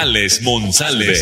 Alex Monsalve.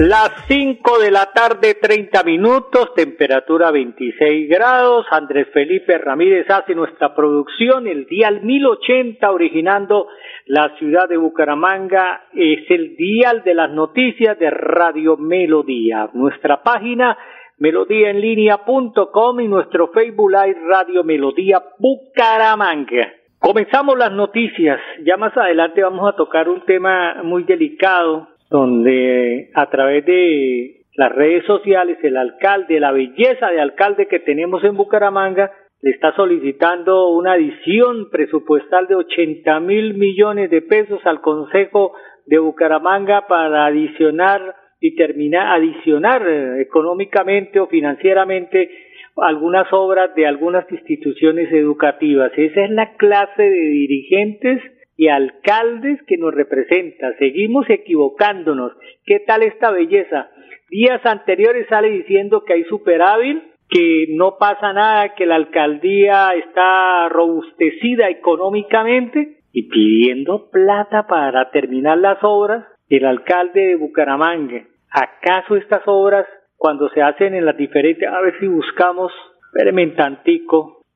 Las 5 de la tarde, 30 minutos, temperatura 26 grados. Andrés Felipe Ramírez hace nuestra producción, el dial 1080, originando la ciudad de Bucaramanga. Es el dial de las noticias de Radio Melodía. Nuestra página melodíaenlínea.com y nuestro Facebook Live Radio Melodía Bucaramanga. Comenzamos las noticias. Ya más adelante vamos a tocar un tema muy delicado donde a través de las redes sociales el alcalde, la belleza de alcalde que tenemos en Bucaramanga, le está solicitando una adición presupuestal de 80 mil millones de pesos al Consejo de Bucaramanga para adicionar y terminar, adicionar eh, económicamente o financieramente algunas obras de algunas instituciones educativas. Esa es la clase de dirigentes y alcaldes que nos representa. Seguimos equivocándonos. ¿Qué tal esta belleza? Días anteriores sale diciendo que hay superávit, que no pasa nada, que la alcaldía está robustecida económicamente y pidiendo plata para terminar las obras. El alcalde de Bucaramanga ¿Acaso estas obras, cuando se hacen en las diferentes, a ver si buscamos, espéreme tantico,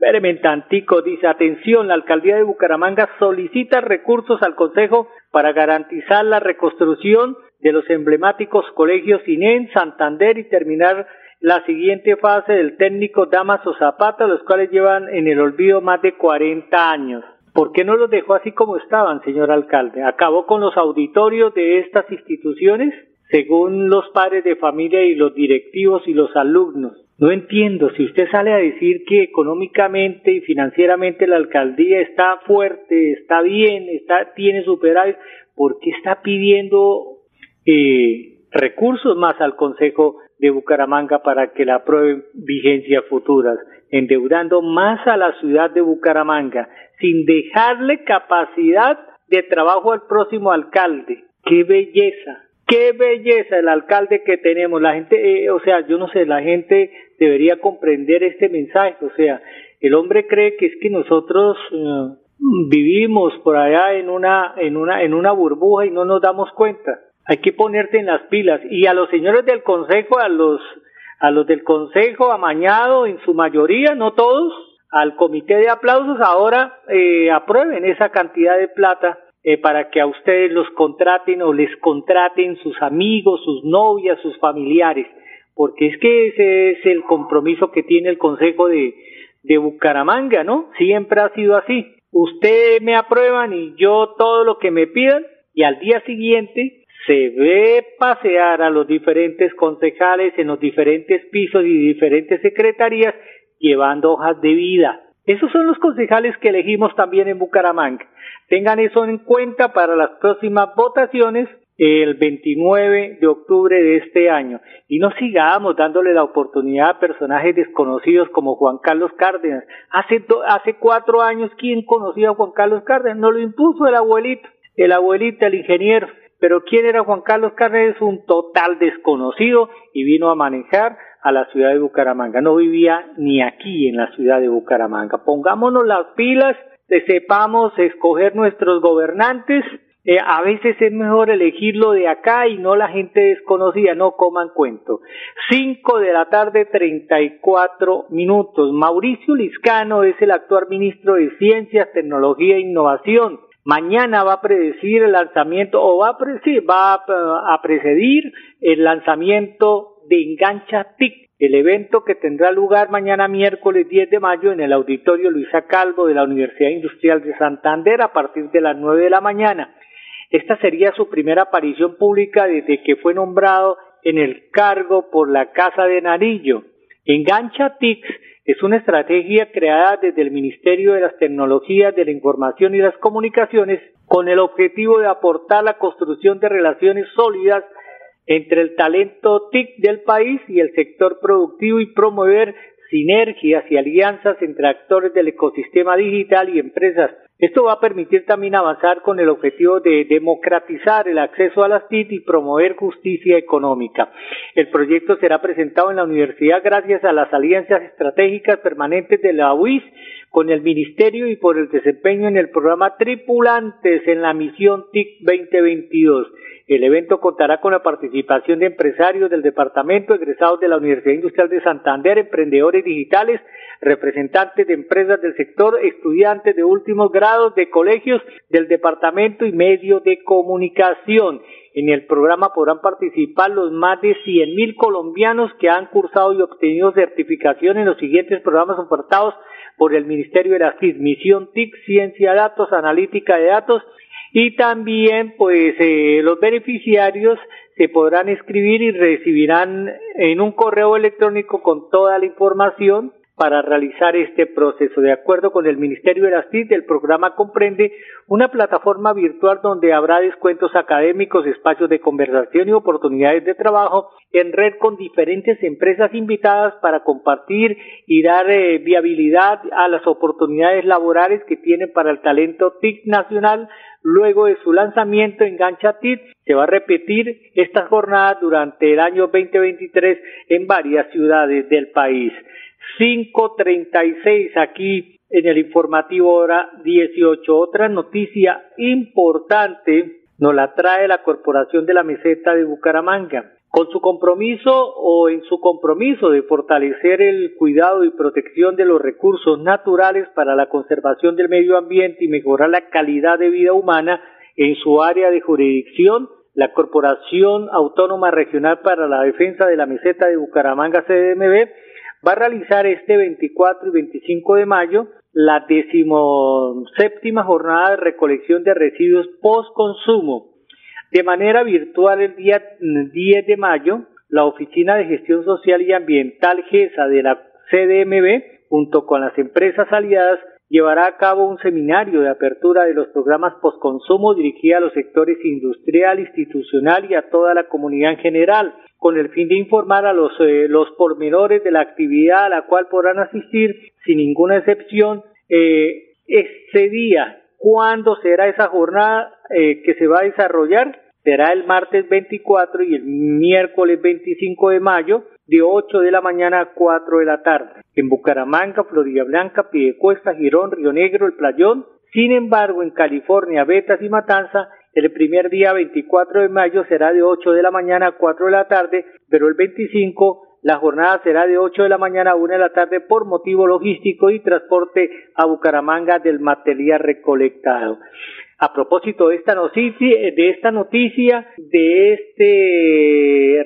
tantico, dice, atención, la alcaldía de Bucaramanga solicita recursos al Consejo para garantizar la reconstrucción de los emblemáticos colegios INEN, Santander y terminar la siguiente fase del técnico Damaso Zapata, los cuales llevan en el olvido más de 40 años. ¿Por qué no los dejó así como estaban, señor alcalde? ¿Acabó con los auditorios de estas instituciones? Según los padres de familia y los directivos y los alumnos. No entiendo, si usted sale a decir que económicamente y financieramente la alcaldía está fuerte, está bien, está, tiene superávit, ¿por qué está pidiendo eh, recursos más al Consejo de Bucaramanga para que la aprueben vigencias futuras, endeudando más a la ciudad de Bucaramanga, sin dejarle capacidad de trabajo al próximo alcalde? ¡Qué belleza! Qué belleza el alcalde que tenemos. La gente, eh, o sea, yo no sé, la gente debería comprender este mensaje. O sea, el hombre cree que es que nosotros eh, vivimos por allá en una, en una, en una burbuja y no nos damos cuenta. Hay que ponerte en las pilas. Y a los señores del consejo, a los, a los del consejo amañado en su mayoría, no todos, al comité de aplausos ahora eh, aprueben esa cantidad de plata eh, para que a ustedes los contraten o les contraten sus amigos, sus novias, sus familiares, porque es que ese es el compromiso que tiene el Consejo de, de Bucaramanga, ¿no? Siempre ha sido así. Ustedes me aprueban y yo todo lo que me pidan y al día siguiente se ve pasear a los diferentes concejales en los diferentes pisos y diferentes secretarías llevando hojas de vida. Esos son los concejales que elegimos también en Bucaramanga. Tengan eso en cuenta para las próximas votaciones el 29 de octubre de este año. Y no sigamos dándole la oportunidad a personajes desconocidos como Juan Carlos Cárdenas. Hace, hace cuatro años, ¿quién conocía a Juan Carlos Cárdenas? No lo impuso el abuelito, el abuelito, el ingeniero. Pero ¿quién era Juan Carlos Cárdenas? Un total desconocido y vino a manejar a la ciudad de Bucaramanga. No vivía ni aquí en la ciudad de Bucaramanga. Pongámonos las pilas sepamos escoger nuestros gobernantes. Eh, a veces es mejor elegirlo de acá y no la gente desconocida, no coman cuento. Cinco de la tarde, treinta y cuatro minutos. Mauricio Liscano es el actual ministro de Ciencias, Tecnología e Innovación. Mañana va a predecir el lanzamiento, o va a, va a, a precedir el lanzamiento de Engancha TIC, el evento que tendrá lugar mañana miércoles 10 de mayo en el auditorio Luisa Calvo de la Universidad Industrial de Santander a partir de las 9 de la mañana. Esta sería su primera aparición pública desde que fue nombrado en el cargo por la Casa de Narillo. Engancha TICS Es una estrategia creada desde el Ministerio de las Tecnologías de la Información y las Comunicaciones con el objetivo de aportar la construcción de relaciones sólidas entre el talento TIC del país y el sector productivo y promover sinergias y alianzas entre actores del ecosistema digital y empresas. Esto va a permitir también avanzar con el objetivo de democratizar el acceso a las TIC y promover justicia económica. El proyecto será presentado en la universidad gracias a las alianzas estratégicas permanentes de la UIS con el Ministerio y por el desempeño en el programa Tripulantes en la misión TIC 2022. El evento contará con la participación de empresarios del departamento, egresados de la Universidad Industrial de Santander, emprendedores digitales, representantes de empresas del sector, estudiantes de últimos grados de colegios del departamento y medios de comunicación. En el programa podrán participar los más de 100.000 colombianos que han cursado y obtenido certificación en los siguientes programas ofertados por el Ministerio de la CIS, Misión TIC, Ciencia, Datos, Analítica de Datos. Y también pues eh, los beneficiarios se podrán escribir y recibirán en un correo electrónico con toda la información para realizar este proceso. De acuerdo con el Ministerio de las TIC, el programa comprende una plataforma virtual donde habrá descuentos académicos, espacios de conversación y oportunidades de trabajo en red con diferentes empresas invitadas para compartir y dar eh, viabilidad a las oportunidades laborales que tienen para el talento TIC nacional luego de su lanzamiento en Ganchatit. Se va a repetir esta jornada durante el año 2023 en varias ciudades del país. 5.36 aquí en el informativo hora 18. Otra noticia importante nos la trae la Corporación de la Meseta de Bucaramanga. Con su compromiso o en su compromiso de fortalecer el cuidado y protección de los recursos naturales para la conservación del medio ambiente y mejorar la calidad de vida humana en su área de jurisdicción, la Corporación Autónoma Regional para la Defensa de la Meseta de Bucaramanga CDMB va a realizar este 24 y 25 de mayo la decimoséptima jornada de recolección de residuos post consumo de manera virtual, el día 10 de mayo, la Oficina de Gestión Social y Ambiental GESA de la CDMB, junto con las empresas aliadas, llevará a cabo un seminario de apertura de los programas postconsumo dirigido a los sectores industrial, institucional y a toda la comunidad en general, con el fin de informar a los, eh, los pormenores de la actividad a la cual podrán asistir sin ninguna excepción eh, ese día ¿Cuándo será esa jornada eh, que se va a desarrollar? Será el martes 24 y el miércoles 25 de mayo de 8 de la mañana a 4 de la tarde. En Bucaramanga, Florida Blanca, Piedecuesta, Girón, Río Negro, El Playón. Sin embargo, en California, Betas y Matanza, el primer día 24 de mayo será de 8 de la mañana a 4 de la tarde, pero el 25 la jornada será de 8 de la mañana a 1 de la tarde por motivo logístico y transporte a Bucaramanga del material recolectado. A propósito de esta noticia, de esta noticia, de este,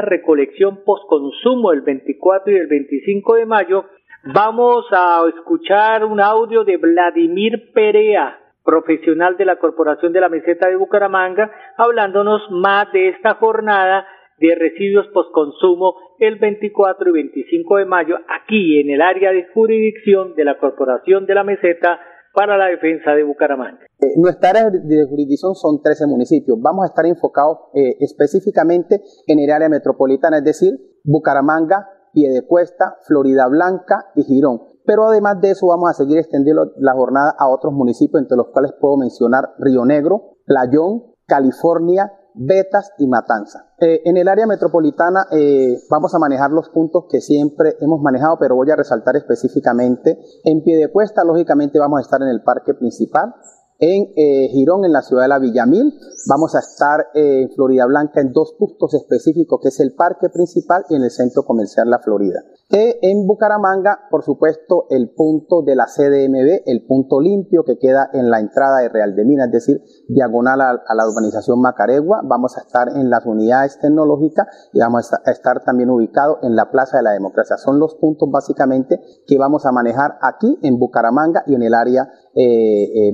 recolección postconsumo el 24 y el 25 de mayo, vamos a escuchar un audio de Vladimir Perea, profesional de la Corporación de la Meseta de Bucaramanga, hablándonos más de esta jornada de residuos postconsumo el 24 y 25 de mayo aquí en el área de jurisdicción de la Corporación de la Meseta para la defensa de Bucaramanga. Eh, nuestra área de jurisdicción son 13 municipios. Vamos a estar enfocados eh, específicamente en el área metropolitana, es decir, Bucaramanga, Piedecuesta, Florida Blanca y Girón. Pero además de eso vamos a seguir extendiendo la jornada a otros municipios, entre los cuales puedo mencionar Río Negro, Playón, California, Betas y Matanza. Eh, en el área metropolitana eh, vamos a manejar los puntos que siempre hemos manejado, pero voy a resaltar específicamente. En pie de cuesta, lógicamente, vamos a estar en el parque principal. En eh, Girón, en la ciudad de la Villamil, vamos a estar en Florida Blanca en dos puntos específicos, que es el parque principal y en el centro comercial La Florida. En Bucaramanga, por supuesto, el punto de la CDMB, el punto limpio que queda en la entrada de Real de Minas, es decir, diagonal a, la urbanización Macaregua. Vamos a estar en las unidades tecnológicas y vamos a estar también ubicados en la Plaza de la Democracia. Son los puntos básicamente que vamos a manejar aquí en Bucaramanga y en el área eh, eh,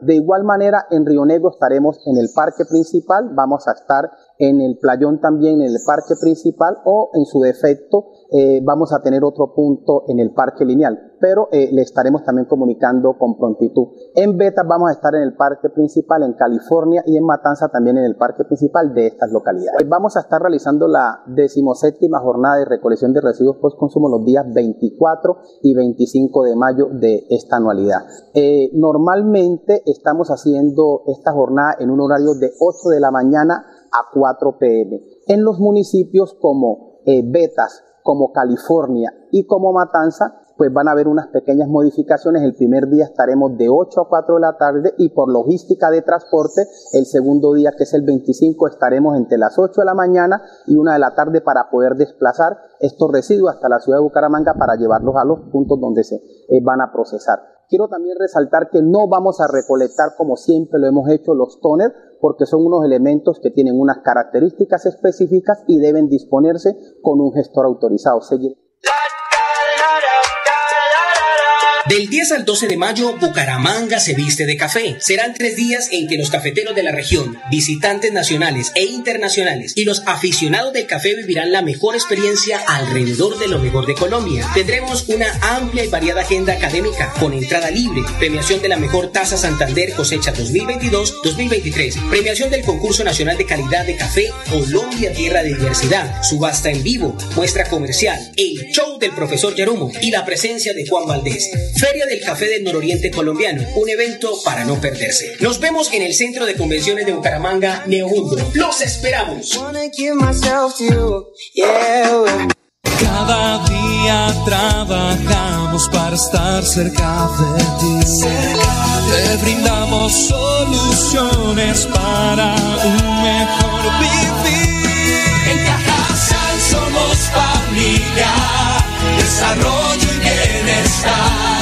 De igual manera, en Río Negro estaremos en el parque principal, vamos a estar en el playón también, en el parque principal o en su defecto eh, vamos a tener otro punto en el parque lineal, pero eh, le estaremos también comunicando con prontitud. En Beta vamos a estar en el parque principal en California y en Matanza también en el parque principal de estas localidades. Vamos a estar realizando la decimoséptima jornada de recolección de residuos post consumo los días 24 y 25 de mayo de esta anualidad. Eh, normalmente estamos haciendo esta jornada en un horario de 8 de la mañana a 4 pm. En los municipios como Betas, como California y como Matanza, pues van a haber unas pequeñas modificaciones. El primer día estaremos de 8 a 4 de la tarde y por logística de transporte, el segundo día, que es el 25, estaremos entre las 8 de la mañana y 1 de la tarde para poder desplazar estos residuos hasta la ciudad de Bucaramanga para llevarlos a los puntos donde se eh, van a procesar. Quiero también resaltar que no vamos a recolectar como siempre lo hemos hecho los toners, porque son unos elementos que tienen unas características específicas y deben disponerse con un gestor autorizado. Del 10 al 12 de mayo, Bucaramanga se viste de café. Serán tres días en que los cafeteros de la región, visitantes nacionales e internacionales y los aficionados del café vivirán la mejor experiencia alrededor de lo mejor de Colombia. Tendremos una amplia y variada agenda académica con entrada libre, premiación de la mejor tasa Santander cosecha 2022-2023, premiación del concurso nacional de calidad de café Colombia Tierra de Diversidad, subasta en vivo, muestra comercial, el show del profesor Yarumo y la presencia de Juan Valdés. Feria del Café del Nororiente Colombiano, un evento para no perderse. Nos vemos en el Centro de Convenciones de Bucaramanga, Neomundo. ¡Los esperamos! Cada día trabajamos para estar cerca de ti. Te brindamos soluciones para un mejor vivir. En Cajasal somos familia, desarrollo y bienestar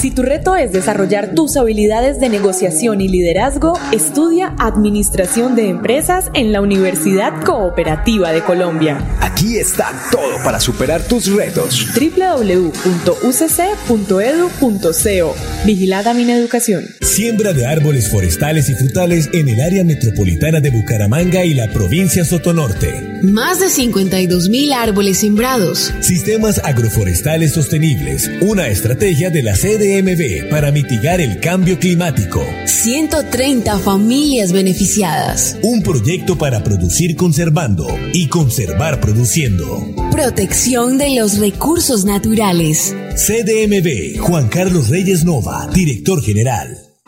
Si tu reto es desarrollar tus habilidades de negociación y liderazgo, estudia Administración de Empresas en la Universidad Cooperativa de Colombia. Aquí está todo para superar tus retos. www.ucc.edu.co Vigilada Educación. Siembra de árboles forestales y frutales en el área metropolitana de Bucaramanga y la provincia Sotonorte. Más de 52 mil árboles sembrados. Sistemas agroforestales sostenibles. Una estrategia de la sede para mitigar el cambio climático. 130 familias beneficiadas. Un proyecto para producir conservando y conservar produciendo. Protección de los recursos naturales. CDMB, Juan Carlos Reyes Nova, director general.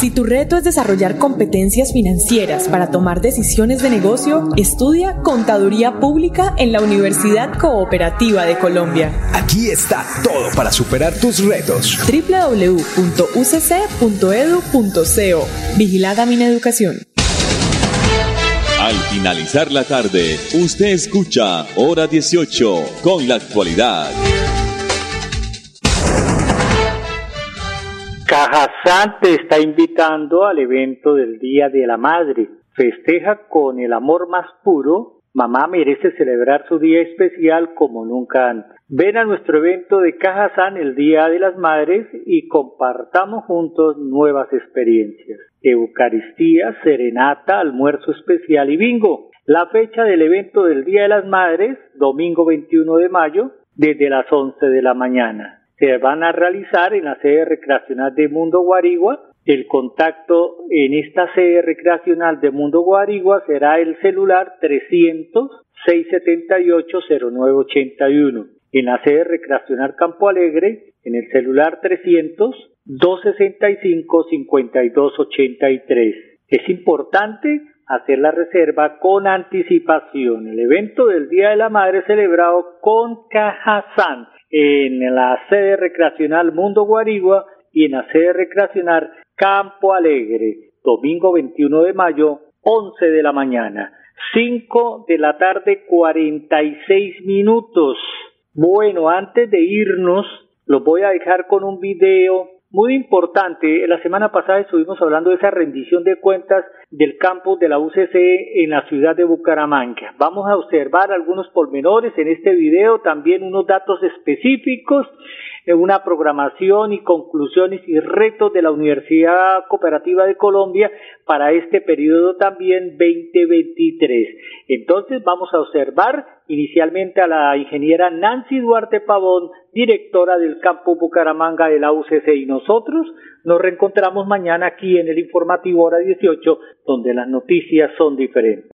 Si tu reto es desarrollar competencias financieras para tomar decisiones de negocio, estudia Contaduría Pública en la Universidad Cooperativa de Colombia. Aquí está todo para superar tus retos. www.ucc.edu.co Vigilada Educación. Al finalizar la tarde, usted escucha Hora 18 con la actualidad. Cajazán te está invitando al evento del Día de la Madre. festeja con el amor más puro, mamá merece celebrar su día especial como nunca antes. Ven a nuestro evento de Cajazán el Día de las Madres y compartamos juntos nuevas experiencias. Eucaristía, serenata, almuerzo especial y bingo. La fecha del evento del Día de las Madres, domingo 21 de mayo, desde las 11 de la mañana. Se van a realizar en la sede recreacional de Mundo Guarigua. El contacto en esta sede recreacional de Mundo Guarigua será el celular 300 678 0981. En la sede recreacional Campo Alegre, en el celular 300 265 5283. Es importante hacer la reserva con anticipación. El evento del Día de la Madre celebrado con Cajazán en la sede recreacional Mundo Guarigua y en la sede recreacional Campo Alegre, domingo 21 de mayo, 11 de la mañana. 5 de la tarde, 46 minutos. Bueno, antes de irnos, los voy a dejar con un video muy importante. La semana pasada estuvimos hablando de esa rendición de cuentas del campus de la UCC en la ciudad de Bucaramanga. Vamos a observar algunos pormenores en este video, también unos datos específicos una programación y conclusiones y retos de la Universidad Cooperativa de Colombia para este periodo también 2023. Entonces vamos a observar inicialmente a la ingeniera Nancy Duarte Pavón, directora del campo Bucaramanga de la UCC y nosotros nos reencontramos mañana aquí en el informativo hora 18 donde las noticias son diferentes.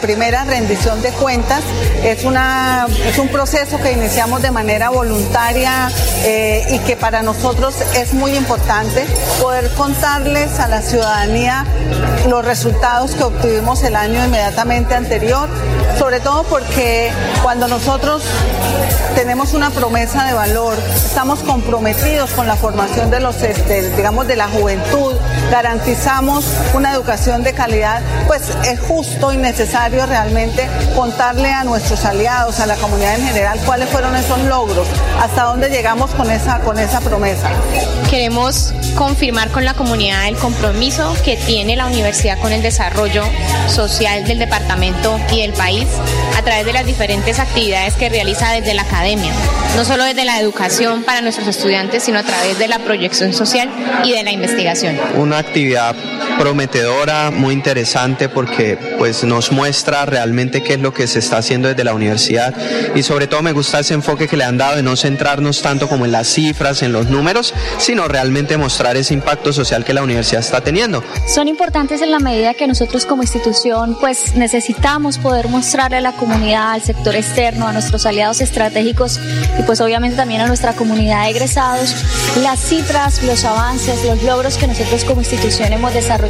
Primera rendición de cuentas. Es, una, es un proceso que iniciamos de manera voluntaria eh, y que para nosotros es muy importante poder contarles a la ciudadanía los resultados que obtuvimos el año inmediatamente anterior, sobre todo porque cuando nosotros tenemos una promesa de valor, estamos comprometidos con la formación de los, este, digamos, de la juventud, garantizamos una educación de calidad, pues es justo y necesario realmente contarle a nuestros aliados, a la comunidad en general, cuáles fueron esos logros, hasta dónde llegamos con esa, con esa promesa. Queremos confirmar con la comunidad el compromiso que tiene la universidad con el desarrollo social del departamento y del país a través de las diferentes actividades que realiza desde la academia, no solo desde la educación para nuestros estudiantes, sino a través de la proyección social y de la investigación. Una actividad prometedora, muy interesante porque pues nos muestra realmente qué es lo que se está haciendo desde la universidad y sobre todo me gusta ese enfoque que le han dado de no centrarnos tanto como en las cifras, en los números, sino realmente mostrar ese impacto social que la universidad está teniendo. Son importantes en la medida que nosotros como institución pues necesitamos poder mostrarle a la comunidad, al sector externo, a nuestros aliados estratégicos y pues obviamente también a nuestra comunidad de egresados las cifras, los avances, los logros que nosotros como institución hemos desarrollado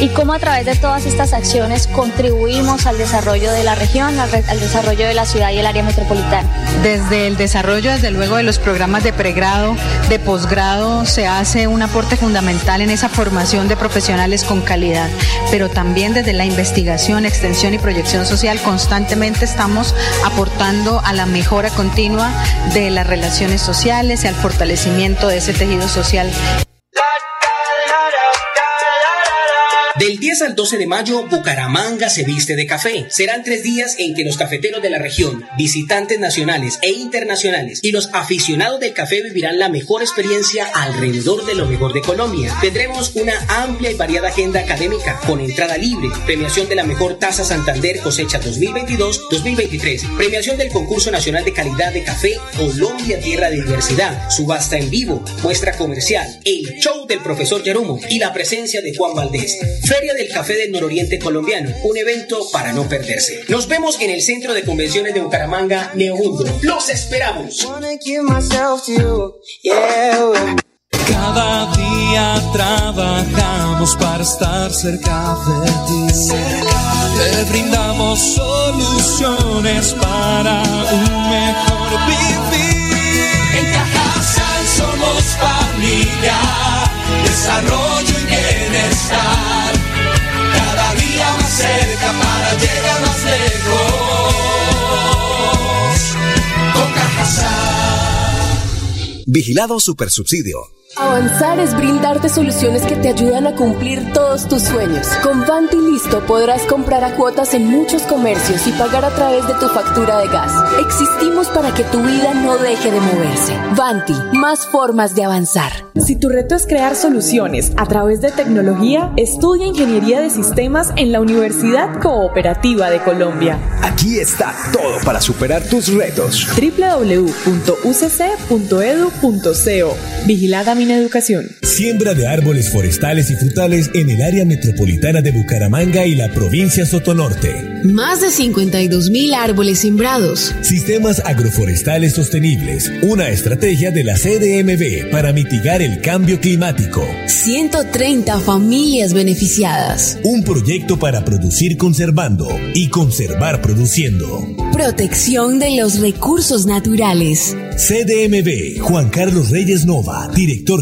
y cómo a través de todas estas acciones contribuimos al desarrollo de la región, al, al desarrollo de la ciudad y el área metropolitana. Desde el desarrollo, desde luego, de los programas de pregrado, de posgrado, se hace un aporte fundamental en esa formación de profesionales con calidad, pero también desde la investigación, extensión y proyección social constantemente estamos aportando a la mejora continua de las relaciones sociales y al fortalecimiento de ese tejido social Del 10 al 12 de mayo, Bucaramanga se viste de café. Serán tres días en que los cafeteros de la región, visitantes nacionales e internacionales y los aficionados del café vivirán la mejor experiencia alrededor de lo mejor de Colombia. Tendremos una amplia y variada agenda académica con entrada libre, premiación de la mejor tasa Santander cosecha 2022-2023, premiación del concurso nacional de calidad de café Colombia Tierra de Diversidad, subasta en vivo, muestra comercial, el show del profesor Yarumo y la presencia de Juan Valdés. Feria del Café del Nororiente Colombiano, un evento para no perderse. Nos vemos en el Centro de Convenciones de Bucaramanga, Neomundo. ¡Los esperamos! Cada día trabajamos para estar cerca de ti. Te brindamos soluciones para un mejor vivir. Vigilado Supersubsidio. Avanzar es brindarte soluciones que te ayudan a cumplir todos tus sueños. Con Vanti Listo podrás comprar a cuotas en muchos comercios y pagar a través de tu factura de gas. Existimos para que tu vida no deje de moverse. Vanti, más formas de avanzar. Si tu reto es crear soluciones a través de tecnología, estudia Ingeniería de Sistemas en la Universidad Cooperativa de Colombia. Aquí está todo para superar tus retos. www.ucc.edu.co Vigilada mi Educación. Siembra de árboles forestales y frutales en el área metropolitana de Bucaramanga y la provincia Sotonorte. Más de 52 mil árboles sembrados. Sistemas agroforestales sostenibles. Una estrategia de la CDMB para mitigar el cambio climático. 130 familias beneficiadas. Un proyecto para producir conservando y conservar produciendo. Protección de los recursos naturales. CDMB, Juan Carlos Reyes Nova, director